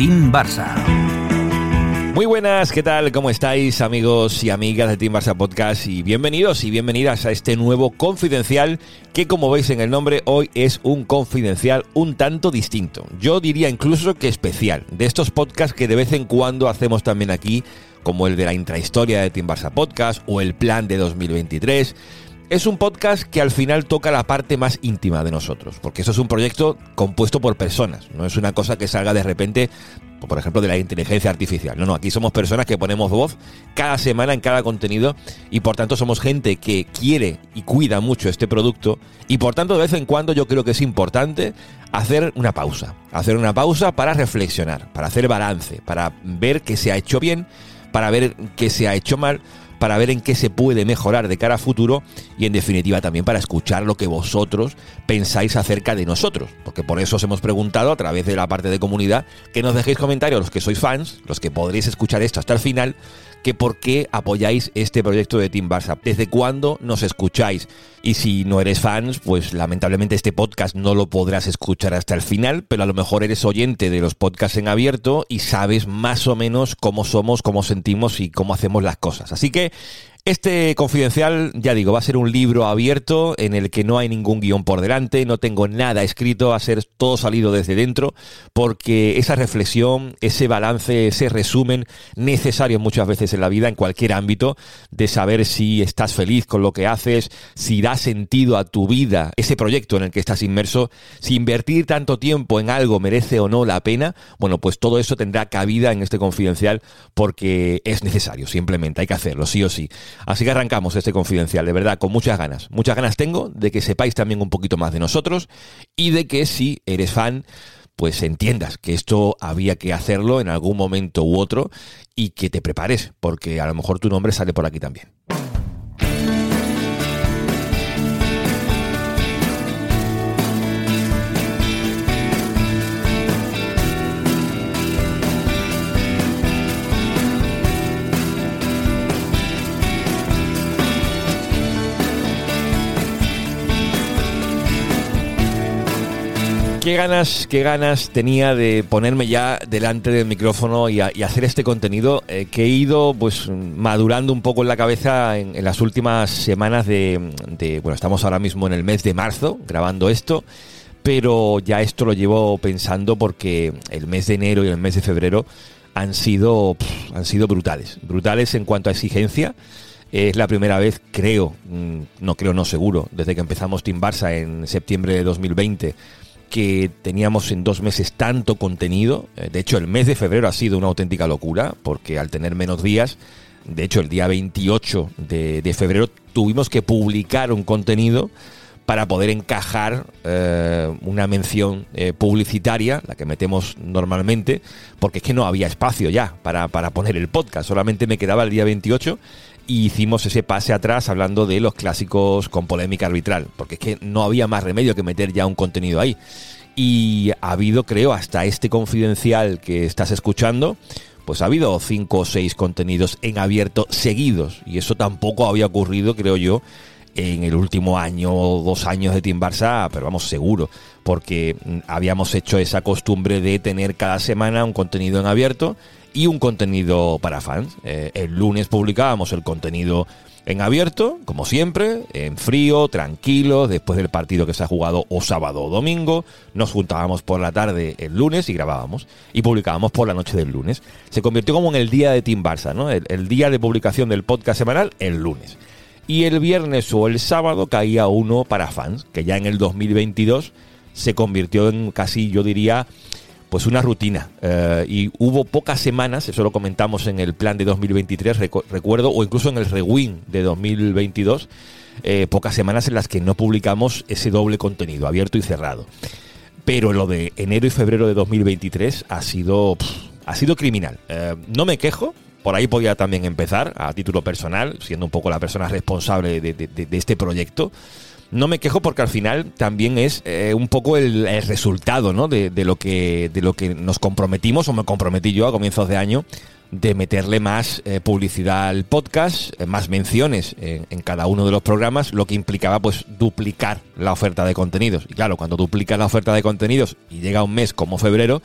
Team Barça. Muy buenas, ¿qué tal? ¿Cómo estáis amigos y amigas de Team Barça Podcast? Y bienvenidos y bienvenidas a este nuevo confidencial que como veis en el nombre hoy es un confidencial un tanto distinto. Yo diría incluso que especial, de estos podcasts que de vez en cuando hacemos también aquí, como el de la intrahistoria de Team Barça Podcast o el plan de 2023 es un podcast que al final toca la parte más íntima de nosotros, porque eso es un proyecto compuesto por personas, no es una cosa que salga de repente, por ejemplo, de la inteligencia artificial. No, no, aquí somos personas que ponemos voz cada semana en cada contenido y por tanto somos gente que quiere y cuida mucho este producto y por tanto de vez en cuando yo creo que es importante hacer una pausa, hacer una pausa para reflexionar, para hacer balance, para ver qué se ha hecho bien, para ver qué se ha hecho mal para ver en qué se puede mejorar de cara a futuro y en definitiva también para escuchar lo que vosotros pensáis acerca de nosotros. Porque por eso os hemos preguntado a través de la parte de comunidad que nos dejéis comentarios los que sois fans, los que podréis escuchar esto hasta el final, que por qué apoyáis este proyecto de Team Barça, desde cuándo nos escucháis. Y si no eres fans, pues lamentablemente este podcast no lo podrás escuchar hasta el final, pero a lo mejor eres oyente de los podcasts en abierto y sabes más o menos cómo somos, cómo sentimos y cómo hacemos las cosas. Así que este confidencial, ya digo, va a ser un libro abierto en el que no hay ningún guion por delante, no tengo nada escrito, va a ser todo salido desde dentro, porque esa reflexión, ese balance, ese resumen necesario muchas veces en la vida, en cualquier ámbito, de saber si estás feliz con lo que haces, si da sentido a tu vida, ese proyecto en el que estás inmerso, si invertir tanto tiempo en algo merece o no la pena, bueno, pues todo eso tendrá cabida en este confidencial porque es necesario, simplemente hay que hacerlo, sí o sí. Así que arrancamos este confidencial, de verdad, con muchas ganas. Muchas ganas tengo de que sepáis también un poquito más de nosotros y de que si eres fan, pues entiendas que esto había que hacerlo en algún momento u otro y que te prepares, porque a lo mejor tu nombre sale por aquí también. Qué ganas, qué ganas tenía de ponerme ya delante del micrófono y, hacer este contenido eh, que he ido pues madurando un poco en la cabeza en, las últimas semanas de, bueno, estamos ahora mismo en el mes de marzo grabando esto, pero ya esto lo llevo pensando porque el mes de enero y el mes de febrero han sido, han sido brutales, brutales en cuanto a exigencia. Es la primera vez, creo, mm, no creo, no seguro, desde que empezamos Team Barça en septiembre de 2020 que teníamos en dos meses tanto contenido. Eh, de hecho, el mes de febrero ha sido una auténtica locura, porque al tener menos días, de hecho, el día 28 de, febrero tuvimos que publicar un contenido para poder encajar eh, una mención eh, publicitaria, la que metemos normalmente, porque es que no había espacio ya para, para poner el podcast, solamente me quedaba el día 28 y hicimos ese pase atrás hablando de los clásicos con polémica arbitral, porque es que no había más remedio que meter ya un contenido ahí. Y ha habido, creo, hasta este confidencial que estás escuchando, pues ha habido cinco o seis contenidos en abierto seguidos, y eso tampoco había ocurrido, creo yo, en el último año o dos años de Team Barça, pero vamos, seguro, porque mm, habíamos hecho esa costumbre de tener cada semana un contenido en abierto y un contenido para fans. Eh, el lunes publicábamos el contenido en abierto, como siempre, en frío, tranquilo, después del partido que se ha jugado o sábado o domingo. Nos juntábamos por la tarde el lunes y grabábamos. Y publicábamos por la noche del lunes. Se convirtió como en el día de Team Barça, ¿no? El, el día de publicación del podcast semanal, el lunes. Y el viernes o el sábado caía uno para fans, que ya en el 2022 se convirtió en casi, yo diría, pues una rutina. Eh, y hubo pocas semanas, eso lo comentamos en el plan de 2023, recuerdo, o incluso en el rewind de 2022, eh, pocas semanas en las que no publicamos ese doble contenido, abierto y cerrado. Pero lo de enero y febrero de 2023 ha sido, ha sido criminal. Eh, no me quejo, por ahí podía también empezar, a título personal, siendo un poco la persona responsable de este proyecto no me quejo porque al final también es eh, un poco el, resultado ¿no? de, lo que, de lo que nos comprometimos, o me comprometí yo a comienzos de año, de meterle más eh, publicidad al podcast, eh, más menciones en, en, cada uno de los programas, lo que implicaba pues duplicar la oferta de contenidos. Y claro, cuando duplicas la oferta de contenidos y llega un mes como febrero,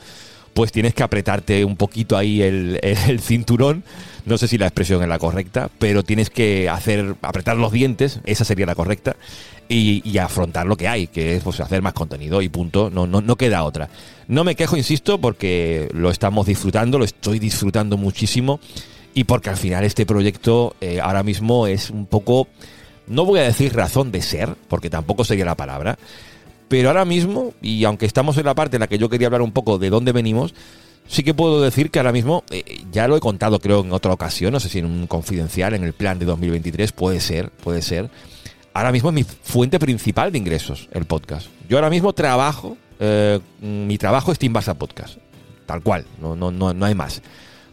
pues tienes que apretarte un poquito ahí el, el, cinturón. No sé si la expresión es la correcta, pero tienes que hacer, apretar los dientes, esa sería la correcta, y, afrontar lo que hay, que es pues, hacer más contenido y punto, no, no, no queda otra. No me quejo, insisto, porque lo estamos disfrutando, lo estoy disfrutando muchísimo y porque al final este proyecto eh, ahora mismo es un poco, no voy a decir razón de ser, porque tampoco sería la palabra, pero ahora mismo, y aunque estamos en la parte en la que yo quería hablar un poco de dónde venimos, sí que puedo decir que ahora mismo, eh, ya lo he contado creo en otra ocasión, no sé si en un confidencial, en el plan de 2023, puede ser, puede ser. Ahora mismo es mi fuente principal de ingresos, el podcast. Yo ahora mismo trabajo, eh, mi trabajo es Team Podcast, tal cual, no, no, no, no hay más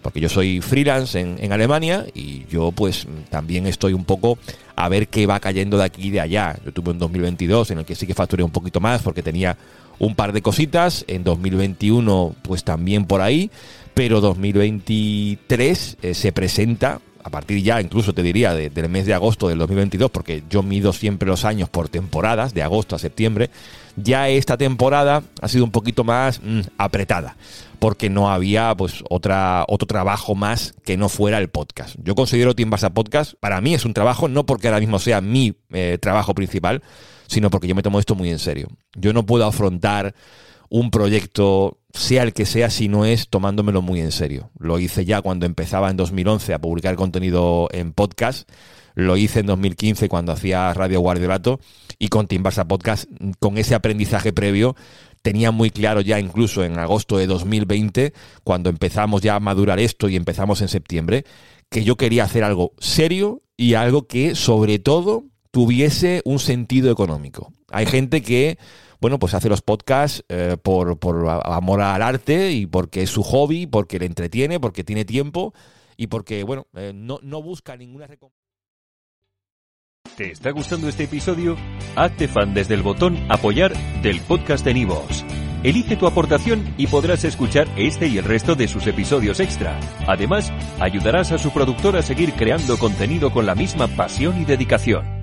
porque yo soy freelance en, Alemania y yo pues también estoy un poco a ver qué va cayendo de aquí y de allá. Yo tuve un 2022 en el que sí que facturé un poquito más porque tenía un par de cositas, en 2021 pues también por ahí, pero 2023 eh, se presenta a partir ya, incluso te diría, del mes de agosto del 2022, porque yo mido siempre los años por temporadas, de agosto a septiembre, ya esta temporada ha sido un poquito más mm, apretada porque no había pues otra, otro trabajo más que no fuera el podcast. Yo considero Team Barça Podcast, para mí es un trabajo, no porque ahora mismo sea mi eh, trabajo principal, sino porque yo me tomo esto muy en serio. Yo no puedo afrontar un proyecto, sea el que sea, si no es tomándomelo muy en serio. Lo hice ya cuando empezaba en 2011 a publicar contenido en podcast. Lo hice en 2015 cuando hacía Radio Guardiolato y con Team Barça Podcast, con ese aprendizaje previo, tenía muy claro ya incluso en agosto de 2020, cuando empezamos ya a madurar esto y empezamos en septiembre, que yo quería hacer algo serio y algo que sobre todo tuviese un sentido económico. Hay gente que, bueno, pues hace los podcasts eh, por, amor al arte y porque es su hobby, porque le entretiene, porque tiene tiempo y porque, bueno, eh, no, no busca ninguna. ¿Te está gustando este episodio? Hazte fan desde el botón Apoyar del podcast de Nivos. Elige tu aportación y podrás escuchar este y el resto de sus episodios extra. Además, ayudarás a su productor a seguir creando contenido con la misma pasión y dedicación.